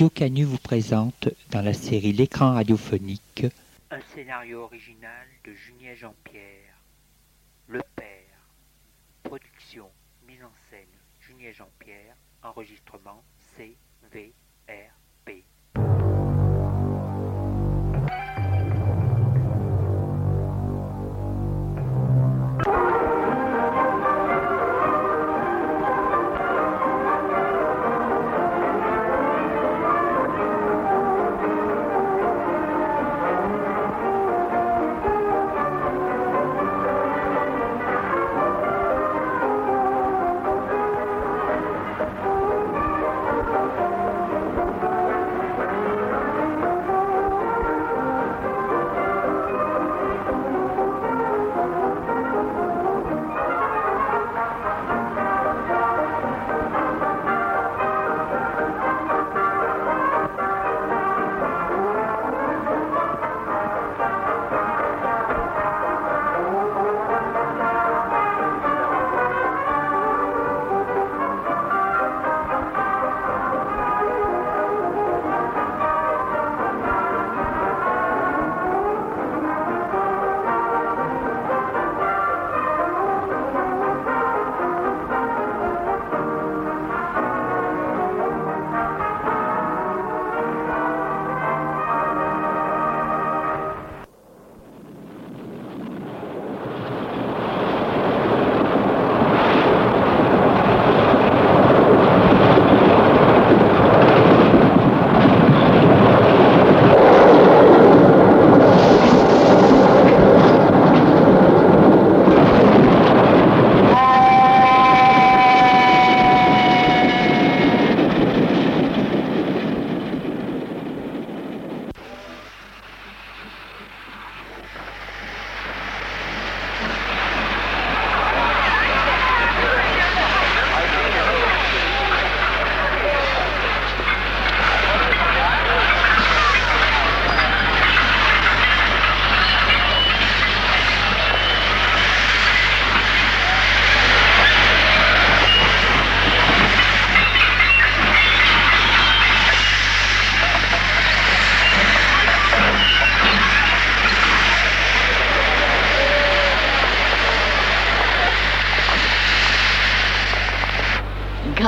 Radio Canu vous présente, dans la série L'écran radiophonique, un scénario original de Julien Jean-Pierre, Le Père, production, mise en scène, Julien Jean-Pierre, enregistrement CVRP.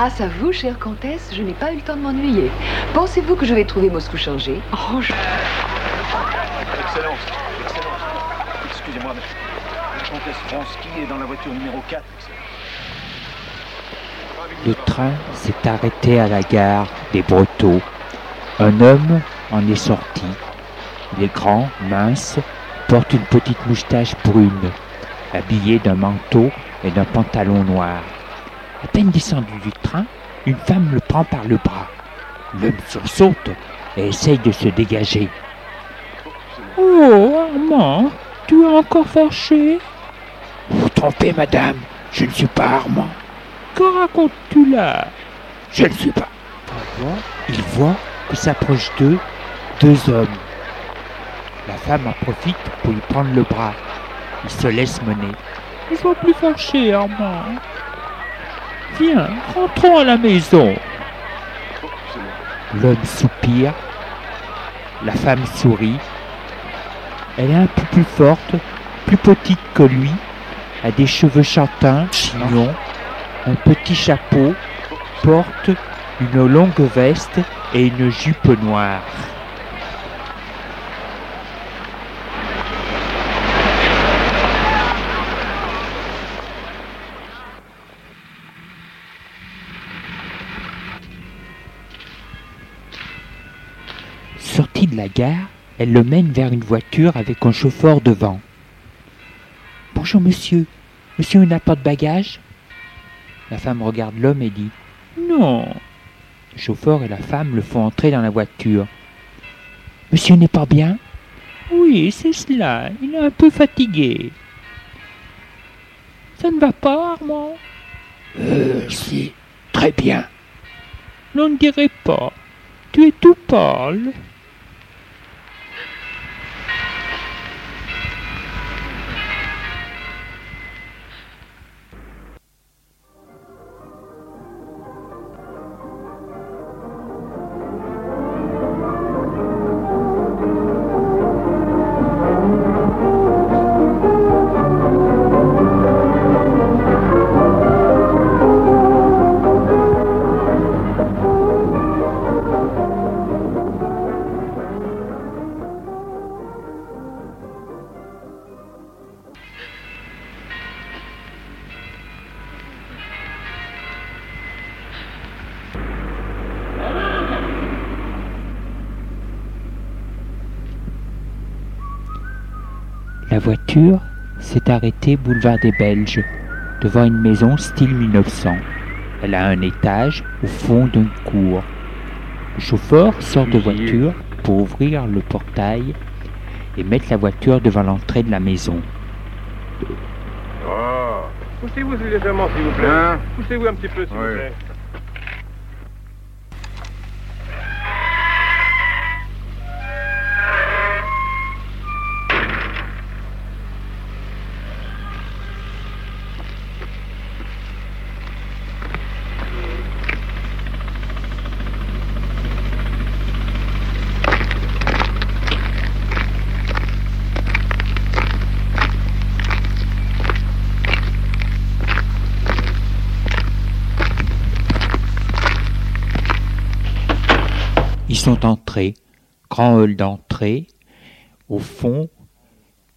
Grâce à vous, chère comtesse, je n'ai pas eu le temps de m'ennuyer. Pensez-vous que je vais trouver Moscou changé? Oh, je... Excellence, Excellence. Excusez-moi, mais la comtesse Vronsky est dans la voiture numéro 4. Le train s'est arrêté à la gare des Brotteaux. Un homme en est sorti. Il est grand, mince, porte une petite moustache brune, habillé d'un manteau et d'un pantalon noir. À peine descendu du train, une femme le prend par le bras. L'homme sursaute et essaye de se dégager. Oh, Armand, tu es encore fâché? Vous trompez, madame, je ne suis pas Armand. Que racontes-tu là? Je ne suis pas. Il voit que s'approchent d'eux deux hommes. La femme en profite pour lui prendre le bras. Il se laisse mener. Ne sois plus fâché, Armand. Rentrons à la maison. L'homme soupire. La femme sourit. Elle est un peu plus forte, plus petite que lui, a des cheveux châtains, chignons, un petit chapeau, porte une longue veste et une jupe noire. La gare, elle le mène vers une voiture avec un chauffeur devant. Bonjour monsieur, monsieur n'a pas de bagages La femme regarde l'homme et dit Non. Le chauffeur et la femme le font entrer dans la voiture. Monsieur n'est pas bien? Oui, c'est cela, il est un peu fatigué. Ça ne va pas, Armand? Euh, si, très bien. L'on ne dirait pas. Tu es tout pâle. La voiture s'est arrêtée boulevard des Belges, devant une maison style 1900. Elle a un étage au fond d'une cour. Le chauffeur sort de voiture pour ouvrir le portail et mettre la voiture devant l'entrée de la maison. Oh. Poussez-vous légèrement, s'il vous plaît. Hein? Poussez-vous un petit peu, s'il Oui. vous plaît. Sont entrés, grand hall d'entrée. Au fond,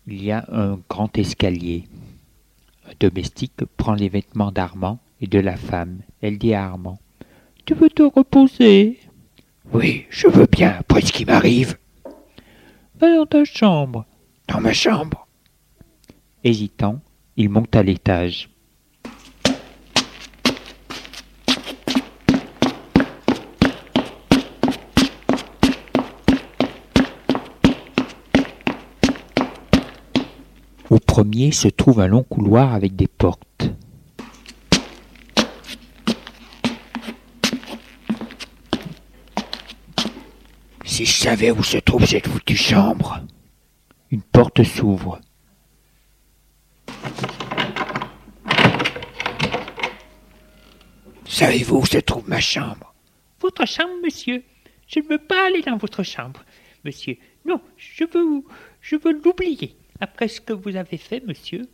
il y a un grand escalier. Un domestique prend les vêtements d'Armand et de la femme. Elle dit à Armand Tu veux te reposer Oui, je veux bien, après ce qui m'arrive. Va dans ta chambre. Dans ma chambre. Hésitant, il monte à l'étage. Premier se trouve un long couloir avec des portes. Si je savais où se trouve cette foutue chambre. Une porte s'ouvre. Savez-vous où se trouve ma chambre? Votre chambre, monsieur Je ne veux pas aller dans votre chambre, monsieur. Non, je veux, je veux l'oublier. Après ce que vous avez fait, monsieur.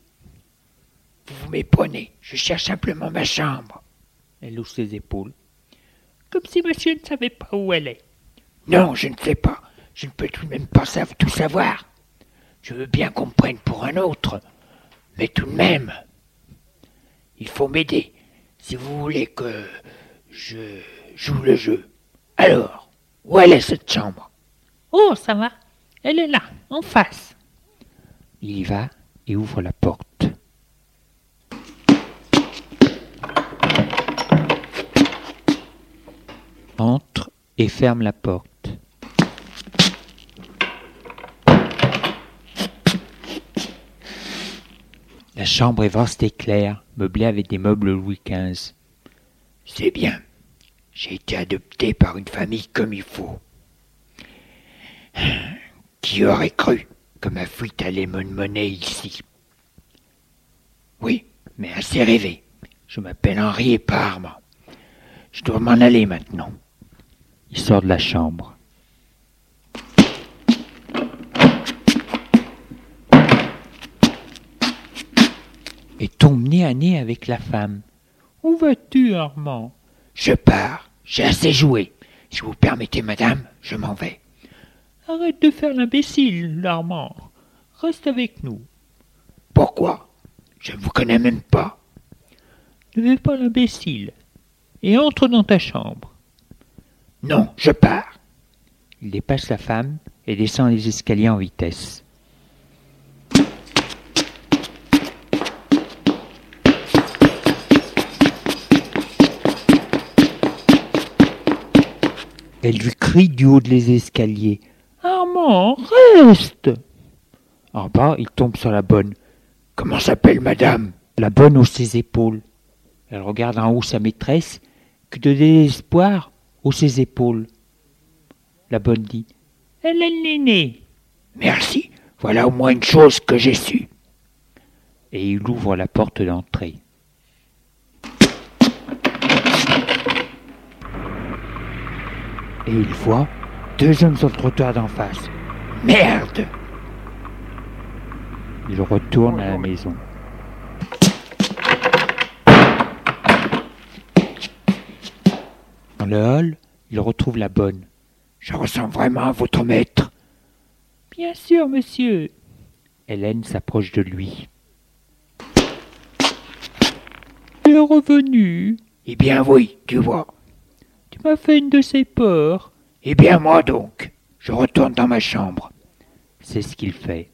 Vous vous méprenez. Je cherche simplement ma chambre. Elle hausse ses épaules. Comme si monsieur ne savait pas où elle est. Non, je ne sais pas. Je ne peux tout de même pas tout savoir. Je veux bien qu'on me prenne pour un autre. Mais tout de même, il faut m'aider. Si vous voulez que je joue le jeu. Alors, où elle est cette chambre? Oh, ça va. Elle est là, en face. Il y va et ouvre la porte. Entre et ferme la porte. La chambre est vaste et claire, meublée avec des meubles Louis XV. C'est bien. J'ai été adopté par une famille comme il faut. Qui aurait cru que ma fuite allait me mener ici Oui, mais assez rêvé. Je m'appelle Henri et Armand. Je dois m'en aller maintenant. Il sort de la chambre. Et tombe nez à nez avec la femme. Où vas-tu, Armand? Je pars. J'ai assez joué. Si vous permettez, madame, je m'en vais. Arrête de faire l'imbécile, Armand. Reste avec nous. Pourquoi? Je ne vous connais même pas. Ne fais pas l'imbécile. Et entre dans ta chambre. Non, je pars. Il dépasse la femme et descend les escaliers en vitesse. Elle lui crie du haut des escaliers. Armand, reste En bas, il tombe sur la bonne. Comment s'appelle madame? La bonne hausse ses épaules. Elle regarde en haut sa maîtresse, que de désespoir hausse ses épaules. La bonne dit Elle est l'aînée. Merci. Voilà au moins une chose que j'ai su. Et il ouvre la porte d'entrée. Et il voit deux hommes sur le trottoir d'en face. Merde Il retourne à la maison. Dans le hall, il retrouve la bonne. Je ressemble vraiment à votre maître. Bien sûr, monsieur. Hélène s'approche de lui. Tu es revenu. Eh bien oui, tu vois. Tu m'as fait une de ces peurs. Eh bien moi donc. Je retourne dans ma chambre. C'est ce qu'il fait.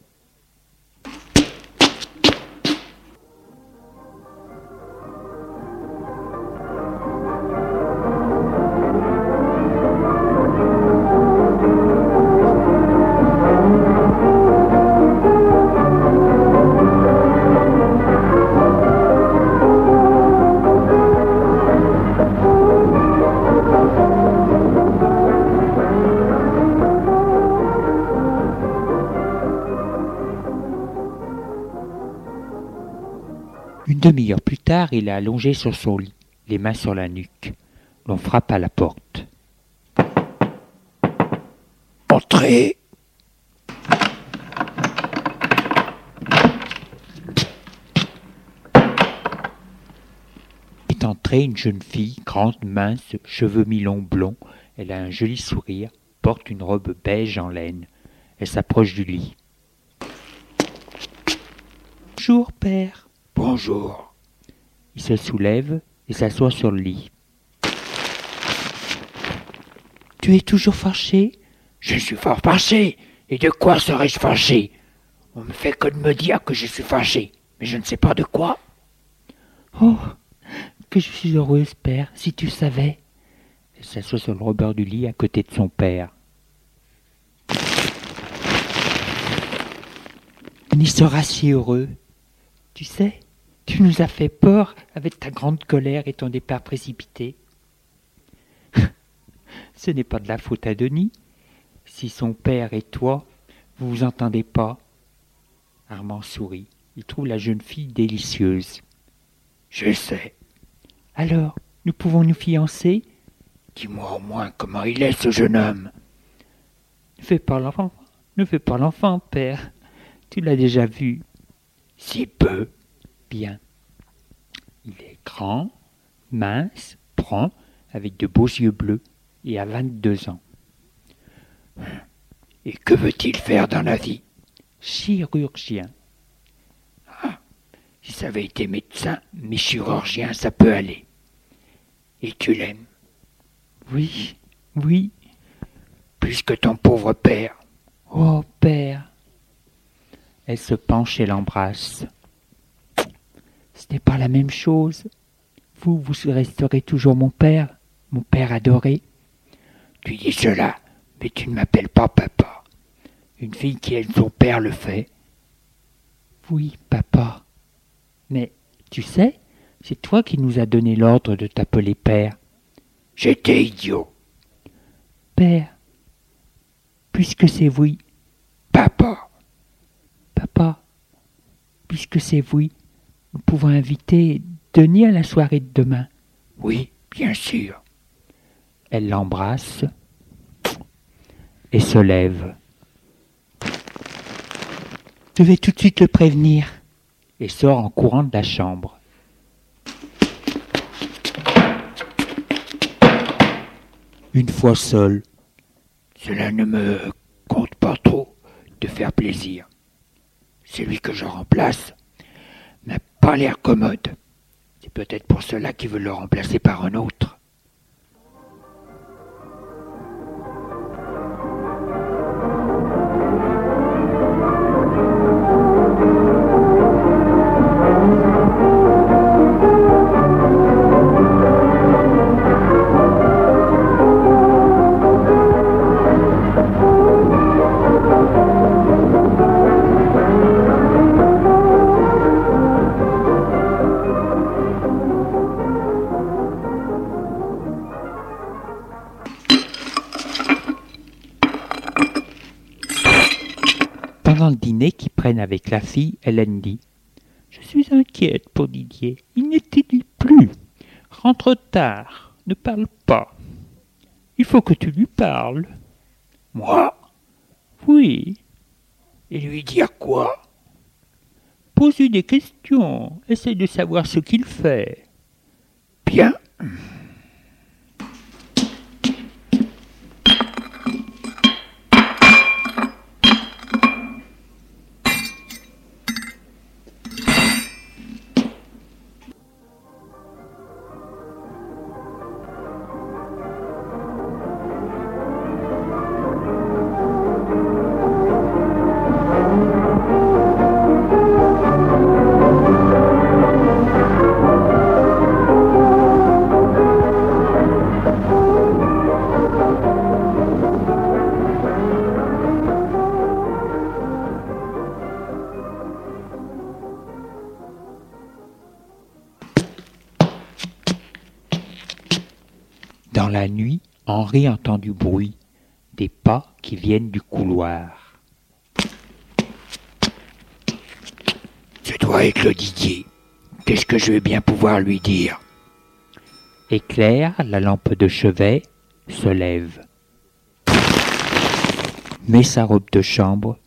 Demi-heure plus tard, il est allongé sur son lit, les mains sur la nuque. L'on frappe à la porte. Entrez Est entrée une jeune fille, grande, mince, cheveux mi-longs blonds. Elle a un joli sourire, porte une robe beige en laine. Elle s'approche du lit. Bonjour, père. Bonjour. Il se soulève et s'assoit sur le lit. Tu es toujours fâché? Je suis fort fâché. Et de quoi serais-je fâché? On me fait que de me dire que je suis fâché, mais je ne sais pas de quoi. Oh, que je suis heureuse, père, si tu savais. Elle s'assoit sur le rebord du lit à côté de son père. On y sera si heureux. Tu sais, tu nous as fait peur avec ta grande colère et ton départ précipité. Ce n'est pas de la faute à Denis. Si son père et toi, vous vous entendez pas. Armand sourit. Il trouve la jeune fille délicieuse. Je sais. Alors, nous pouvons nous fiancer? Dis-moi au moins comment il est, ce jeune homme. Ne fais pas l'enfant. Ne fais pas l'enfant, père. Tu l'as déjà vu. Si peu. Bien. Il est grand, mince, brun, avec de beaux yeux bleus, et a vingt-deux ans. Et que veut-il faire dans la vie? Chirurgien. Ah, si ça avait été médecin, mais chirurgien, ça peut aller. Et tu l'aimes? Oui, oui. Plus que ton pauvre père. Oh, père. Elle se penche et l'embrasse. Ce n'est pas la même chose. Vous, vous resterez toujours mon père, mon père adoré. Tu dis cela, mais tu ne m'appelles pas papa. Une fille qui aime son père le fait. Oui, papa. Mais, tu sais, c'est toi qui nous as donné l'ordre de t'appeler père. J'étais idiot. Père, puisque c'est oui. Papa. Papa, puisque c'est oui, nous pouvons inviter Denis à la soirée de demain. Oui, bien sûr. Elle l'embrasse et se lève. Je vais tout de suite le prévenir. Et sort en courant de la chambre. Une fois seul, Cela ne me compte pas trop de faire plaisir. Celui que je remplace l'air commode. C'est peut-être pour cela qu'il veut le remplacer par un autre. La fille, Hélène dit Je suis inquiète pour Didier. Il n'étudie plus? Rentre tard. Ne parle pas. Il faut que tu lui parles. Moi? Oui. Et lui dire quoi? Pose-lui des questions. Essaye de savoir ce qu'il fait. Bien. Henri entend du bruit, des pas qui viennent du couloir. Je dois être le Didier. qu'est-ce que je vais bien pouvoir lui dire? Éclair, la lampe de chevet, se lève. Met sa robe de chambre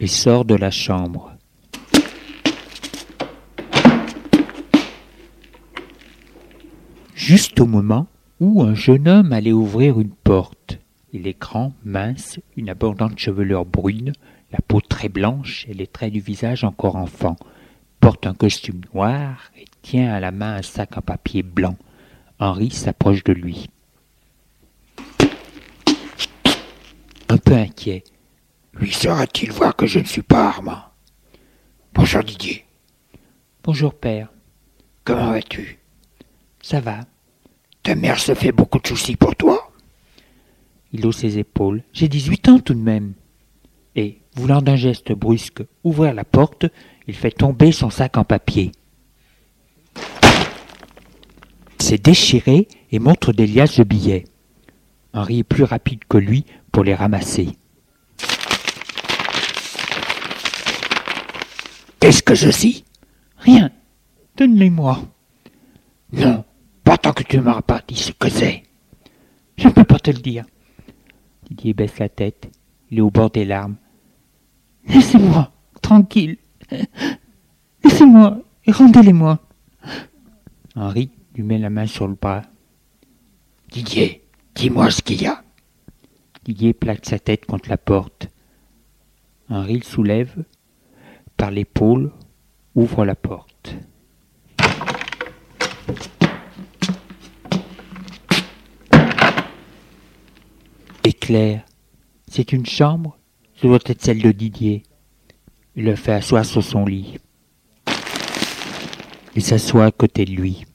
et sort de la chambre. Juste au moment où un jeune homme allait ouvrir une porte. Il est grand, mince, une abondante chevelure brune, la peau très blanche et les traits du visage encore enfant. Porte un costume noir et tient à la main un sac en papier blanc. Henri s'approche de lui. Un peu inquiet. Lui saura-t-il voir que je ne suis pas Armand? Bonjour Didier. Bonjour père. Comment vas-tu? Ça va. Ta mère se fait beaucoup de soucis pour toi Il hausse ses épaules. J'ai dix-huit ans tout de même. Et, voulant d'un geste brusque ouvrir la porte, il fait tomber son sac en papier. C'est déchiré et montre des liasses de billets. Henri est plus rapide que lui pour les ramasser. Qu'est-ce que ceci? Rien. Donne-les-moi. Non, pas tant que tu m'auras pas dit ce que c'est. Je ne peux pas te le dire. Didier baisse la tête. Il est au bord des larmes. Laissez-moi, tranquille. Laissez-moi et rendez-les-moi. Henri lui met la main sur le bras. Didier, dis-moi ce qu'il y a. Didier plaque sa tête contre la porte. Henri le soulève par l'épaule, ouvre la porte. Éclair, c'est une chambre Ce doit être celle de Didier. Il le fait asseoir sur son lit. Il s'assoit à côté de lui.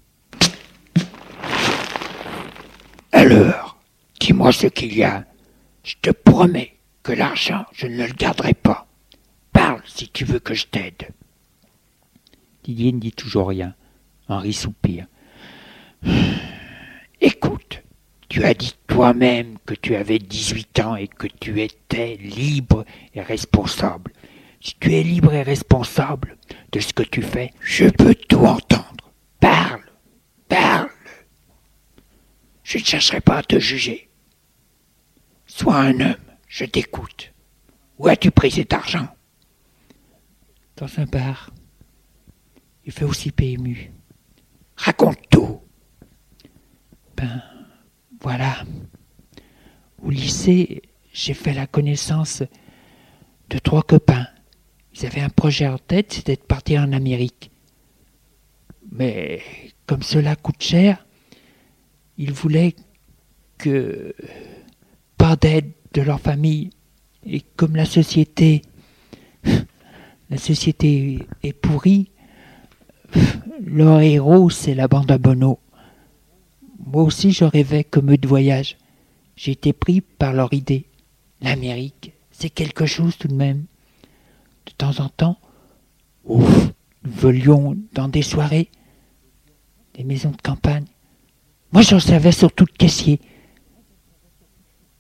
Alors, dis-moi ce qu'il y a. Je te promets que l'argent, je ne le garderai pas. Parle si tu veux que je t'aide. Didier ne dit toujours rien. Henri soupire. Écoute, tu as dit toi-même que tu avais 18 ans et que tu étais libre et responsable. Si tu es libre et responsable de ce que tu fais, je peux tout entendre. Parle, parle. Je ne chercherai pas à te juger. Sois un homme, je t'écoute. Où as-tu pris cet argent? Dans un bar. Il fait aussi PMU. Raconte tout. Ben, voilà. Au lycée, j'ai fait la connaissance de trois copains. Ils avaient un projet en tête, c'était de partir en Amérique. Mais comme cela coûte cher, ils voulaient que pas d'aide de leur famille. Et comme la société, la société est pourrie, leur héros c'est la bande à Bono. Moi aussi je rêvais comme eux de voyage. J'ai été pris par leur idée. L'Amérique, c'est quelque chose tout de même. De temps en temps, ouf, nous volions dans des soirées, des maisons de campagne. Moi j'en servais surtout de caissier.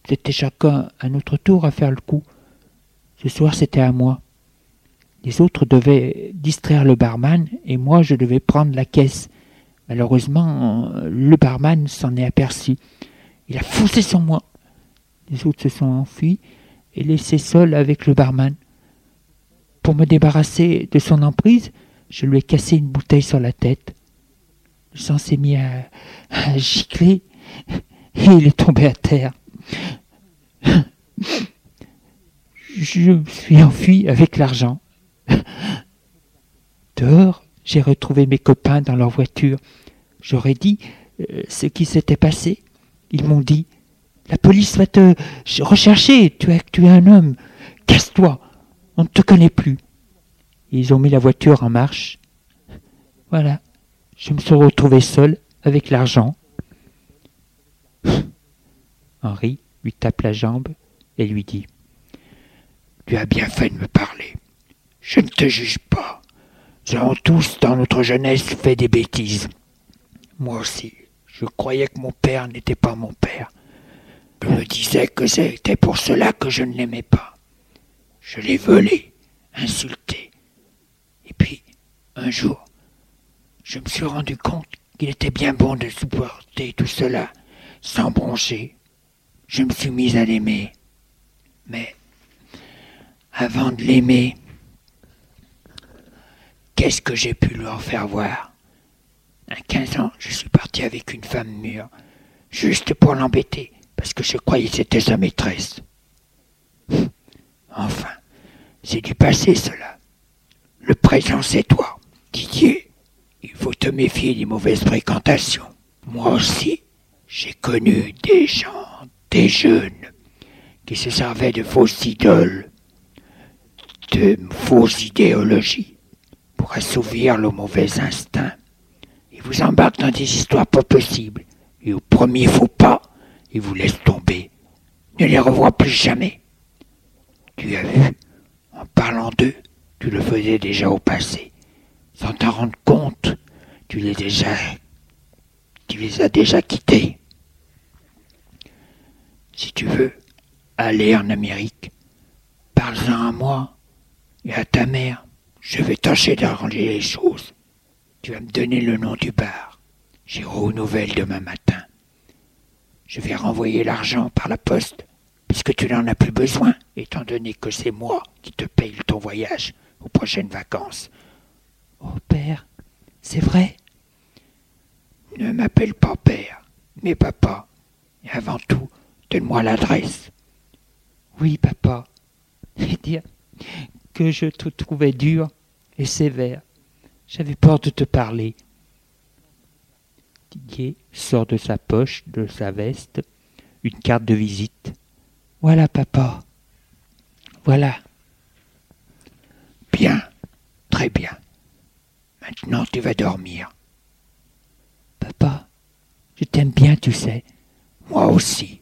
C'était chacun à notre tour à faire le coup. Ce soir c'était à moi. Les autres devaient distraire le barman et moi je devais prendre la caisse. Malheureusement, le barman s'en est aperçu. Il a foncé sur moi. Les autres se sont enfuis et laissés seuls avec le barman. Pour me débarrasser de son emprise, je lui ai cassé une bouteille sur la tête. Le sang s'est mis à, à gicler et il est tombé à terre. Je me suis enfui avec l'argent. Dehors, j'ai retrouvé mes copains dans leur voiture. J'aurais dit euh, ce qui s'était passé. Ils m'ont dit La police va te rechercher, tu as tué un homme. Casse-toi, on ne te connaît plus. Ils ont mis la voiture en marche. Voilà, je me suis retrouvé seul avec l'argent. Henri lui tape la jambe et lui dit Tu as bien fait de me parler. Je ne te juge pas. Nous avons tous, dans notre jeunesse, fait des bêtises. Moi aussi, je croyais que mon père n'était pas mon père. Je me disais que c'était pour cela que je ne l'aimais pas. Je l'ai volé, insulté. Et puis, un jour, je me suis rendu compte qu'il était bien bon de supporter tout cela sans broncher. Je me suis mis à l'aimer. Mais avant de l'aimer, qu'est-ce que j'ai pu lui en faire voir? À 15 ans, je suis parti avec une femme mûre, juste pour l'embêter, parce que je croyais que c'était sa maîtresse. Enfin, c'est du passé cela. Le présent, c'est toi. Didier, il faut te méfier des mauvaises fréquentations. Moi aussi, j'ai connu des gens, des jeunes, qui se servaient de fausses idoles, de fausses idéologies, pour assouvir le mauvais instinct. Ils vous embarquent dans des histoires pas possibles, et au premier faux pas, ils vous laissent tomber. Ne les revois plus jamais. Tu as vu, en parlant d'eux, tu le faisais déjà au passé. Sans t'en rendre compte, tu les déjà tu les as déjà quittés. Si tu veux aller en Amérique, parle-en à moi et à ta mère. Je vais tâcher d'arranger les choses. Tu vas me donner le nom du bar. J'irai aux nouvelles demain matin. Je vais renvoyer l'argent par la poste, puisque tu n'en as plus besoin, étant donné que c'est moi qui te paye ton voyage aux prochaines vacances. Oh, père, c'est vrai? Ne m'appelle pas père, mais papa. Et avant tout, donne-moi l'adresse. Oui, papa. Et dire que je te trouvais dur et sévère. J'avais peur de te parler. Didier sort de sa poche, de sa veste, une carte de visite. Voilà, papa. Voilà. Bien, très bien. Maintenant tu vas dormir. Papa, je t'aime bien, tu sais. Moi aussi.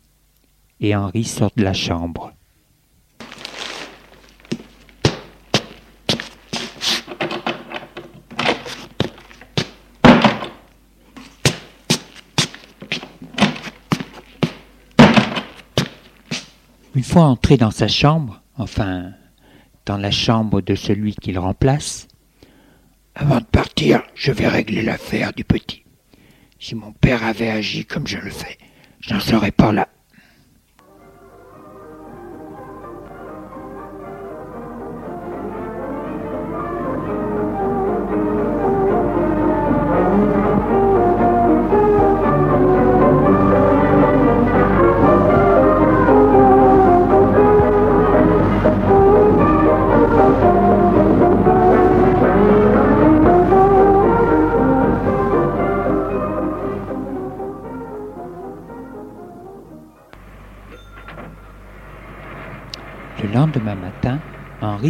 Et Henri sort de la chambre. Une fois entré dans sa chambre, enfin dans la chambre de celui qu'il remplace, Avant de partir, je vais régler l'affaire du petit. Si mon père avait agi comme je le fais, je n'en serais pas là.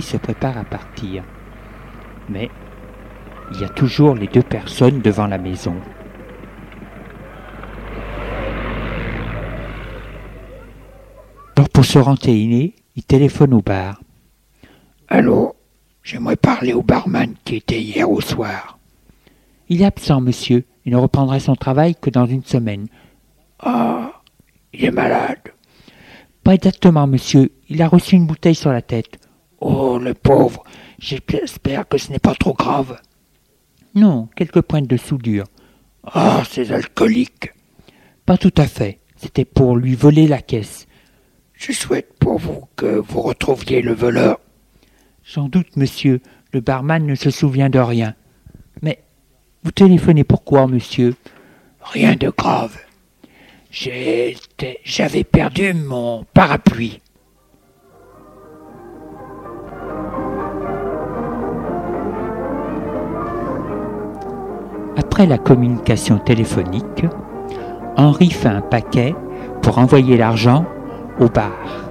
Se prépare à partir. Mais il y a toujours les deux personnes devant la maison. Alors pour se renseigner, il téléphone au bar. Allô J'aimerais parler au barman qui était hier au soir. Il est absent, monsieur. Il ne reprendra son travail que dans une semaine. Ah, il est malade. Pas exactement, monsieur. Il a reçu une bouteille sur la tête. Oh, le pauvre. J'espère que ce n'est pas trop grave. Non, quelques pointes de soudure. Ah, ces alcooliques. Pas tout à fait. C'était pour lui voler la caisse. Je souhaite pour vous que vous retrouviez le voleur. Sans doute, monsieur, le barman ne se souvient de rien. Mais vous téléphonez pourquoi, monsieur? Rien de grave. J'étais- J'avais perdu mon parapluie. Après la communication téléphonique, Henri fait un paquet pour envoyer l'argent au bar.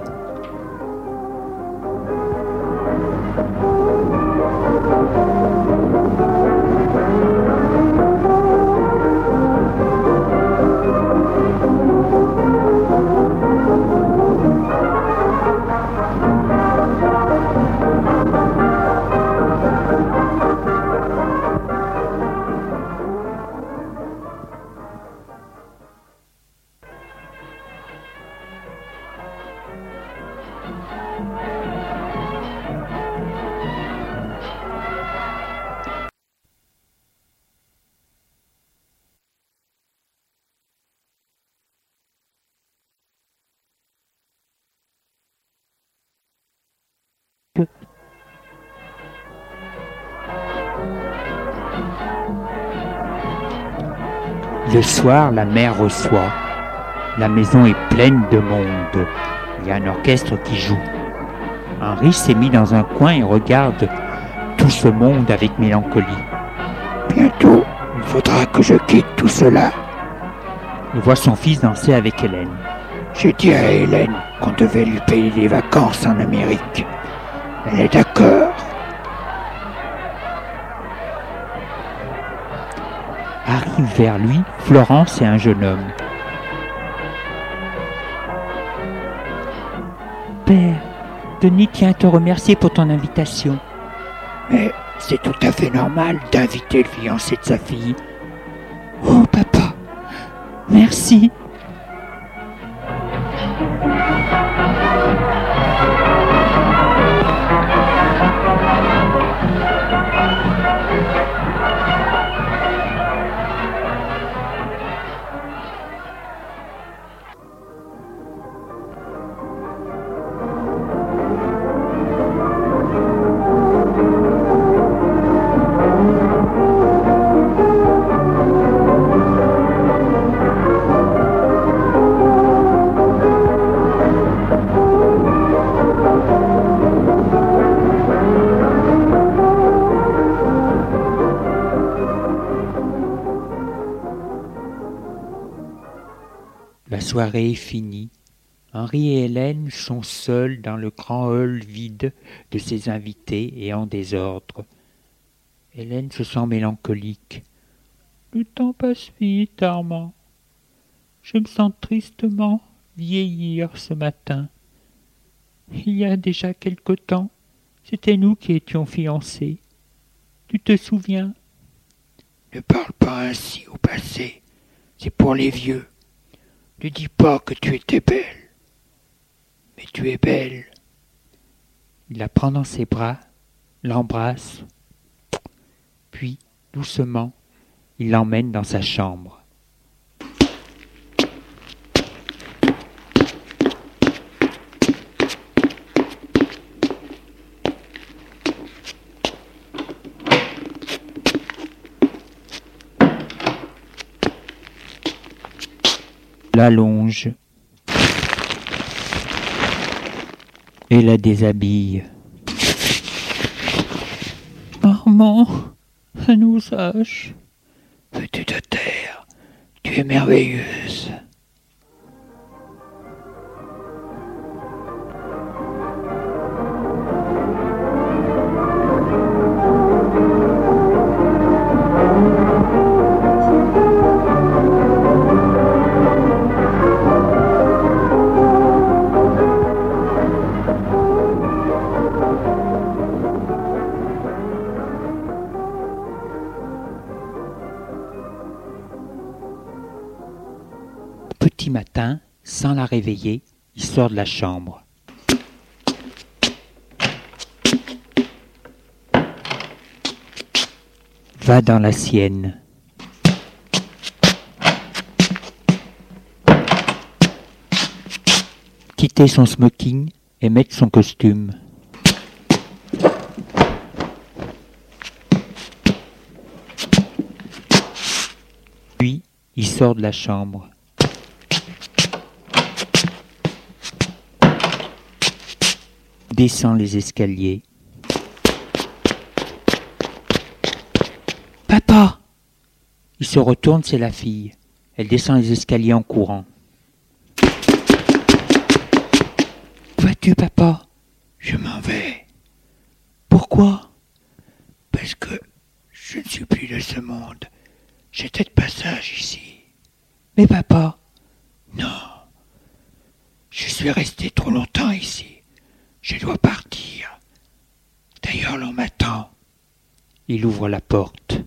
Soir, la mère reçoit. La maison est pleine de monde. Il y a un orchestre qui joue. Henri s'est mis dans un coin et regarde tout ce monde avec mélancolie. Bientôt, il faudra que je quitte tout cela. Il voit son fils danser avec Hélène. J'ai dit à Hélène qu'on devait lui payer des vacances en Amérique. Elle est d'accord. Vers lui Florence et un jeune homme. Père, Denis tient à te remercier pour ton invitation. Mais c'est tout à fait normal d'inviter le fiancé de sa fille. Oh papa, merci. Est finie. Henri et Hélène sont seuls dans le grand hall vide de ses invités et en désordre. Hélène se sent mélancolique. Le temps passe vite, Armand. Je me sens tristement vieillir ce matin. Il y a déjà quelque temps, c'était nous qui étions fiancés. Tu te souviens? Ne parle pas ainsi au passé. C'est pour les vieux. Ne dis pas que tu étais belle. Mais tu es belle. Il la prend dans ses bras, l'embrasse, puis, doucement, il l'emmène dans sa chambre. L'allonge et la déshabille. Armand, à nos âges. Veux-tu te taire? Tu es merveilleuse. Sans la réveiller, il sort de la chambre. Va dans la sienne. Quitter son smoking et mettre son costume. Puis, il sort de la chambre. Descend les escaliers. Papa Il se retourne, c'est la fille. Elle descend les escaliers en courant. Où vas-tu, papa? Je m'en vais. Pourquoi? Parce que je ne suis plus de ce monde. J'étais de passage ici. Mais papa Non. Je suis resté trop longtemps ici. Je dois partir. D'ailleurs, l'on m'attend. Il ouvre la porte.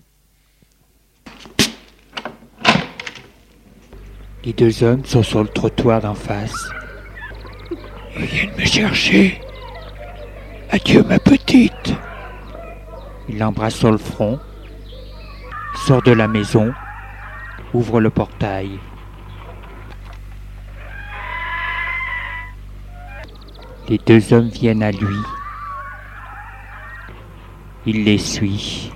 Les deux hommes sont sur le trottoir d'en face. Ils viennent me chercher. Adieu, ma petite. Il l'embrasse sur le front, sort de la maison, ouvre le portail. Les deux hommes viennent à lui. Il les suit.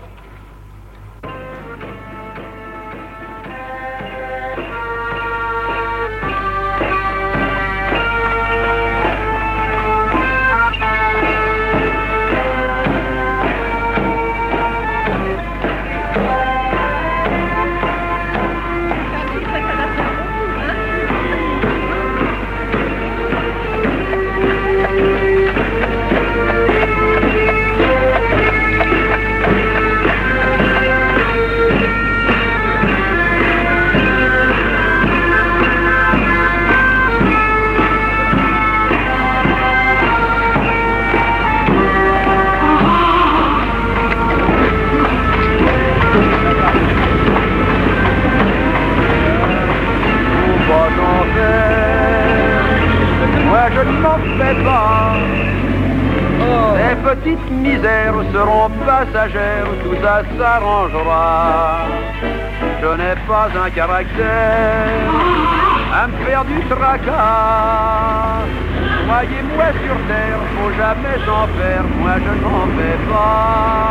S'arrangera. Je n'ai pas un caractère à me faire du tracas. Croyez-moi sur terre, faut jamais s'en faire, moi je n'en fais pas.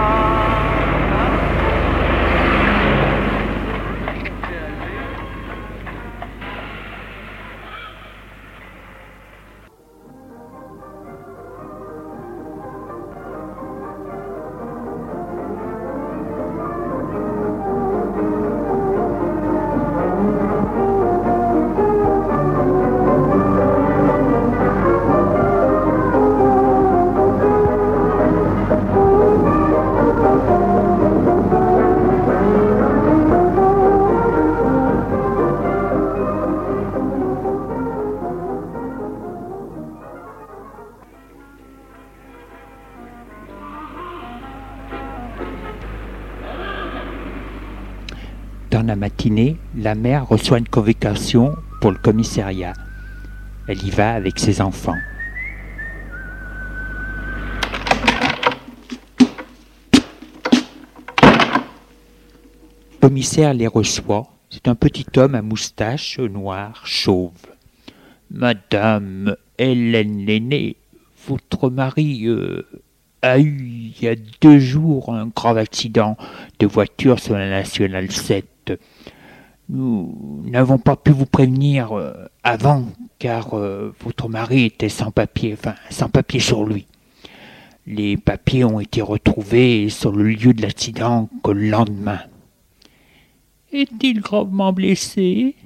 La mère reçoit une convocation pour le commissariat. Elle y va avec ses enfants. Le commissaire les reçoit. C'est un petit homme à moustache noire, chauve. Madame Hélène Lenné, votre mari euh, a eu il y a deux jours un grave accident de voiture sur la nationale 7. Nous n'avons pas pu vous prévenir euh, avant car euh, votre mari était sans papier, enfin sans papier sur lui. Les papiers ont été retrouvés sur le lieu de l'accident que le lendemain. Est-il gravement blessé?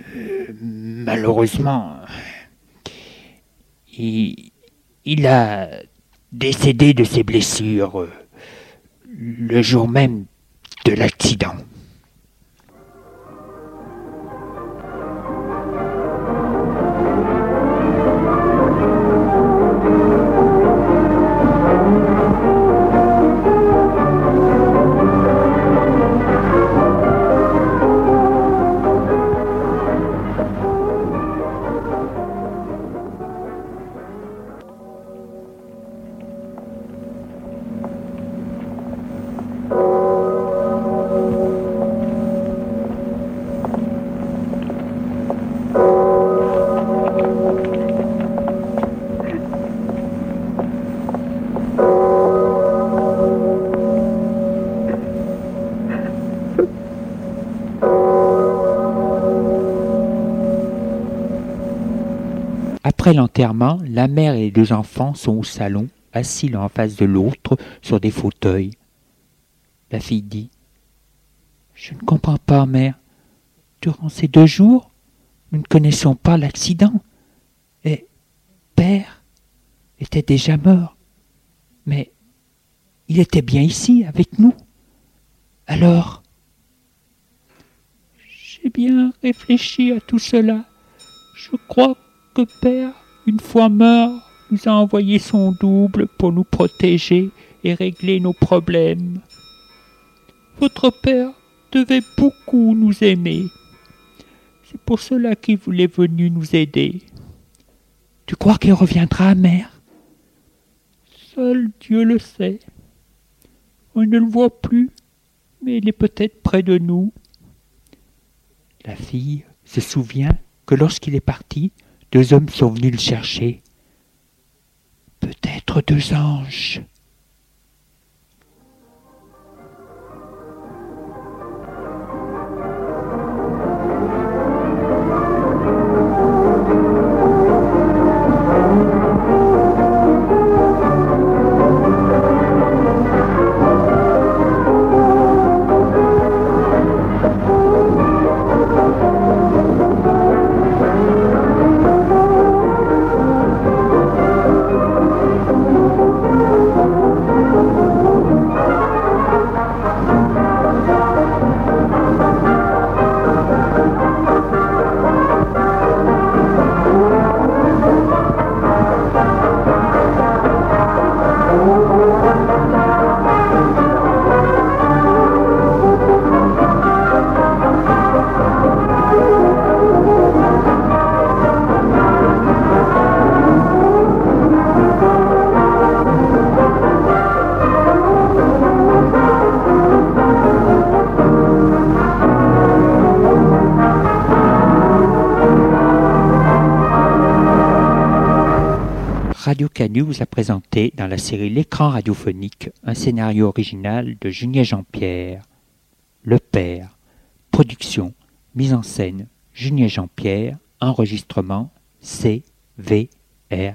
Euh, Malheureusement, il, il a décédé de ses blessures le jour même de l'accident. Après l'enterrement, la mère et les deux enfants sont au salon, assis l'un en face de l'autre sur des fauteuils. La fille dit Je ne comprends pas, mère. Durant ces deux jours, nous ne connaissions pas l'accident. Et père était déjà mort. Mais il était bien ici, avec nous. Alors, j'ai bien réfléchi à tout cela. Je crois Père, une fois mort, nous a envoyé son double pour nous protéger et régler nos problèmes. Votre Père devait beaucoup nous aimer. C'est pour cela qu'il voulait venu nous aider. Tu crois qu'il reviendra, mère? Seul Dieu le sait. On ne le voit plus, mais il est peut-être près de nous. La fille se souvient que lorsqu'il est parti, deux hommes sont venus le chercher. Peut-être deux anges. Vous a présenté dans la série L'écran radiophonique un scénario original de Junier Jean-Pierre. Le Père. Production, mise en scène, Junier Jean-Pierre, enregistrement C, V, R,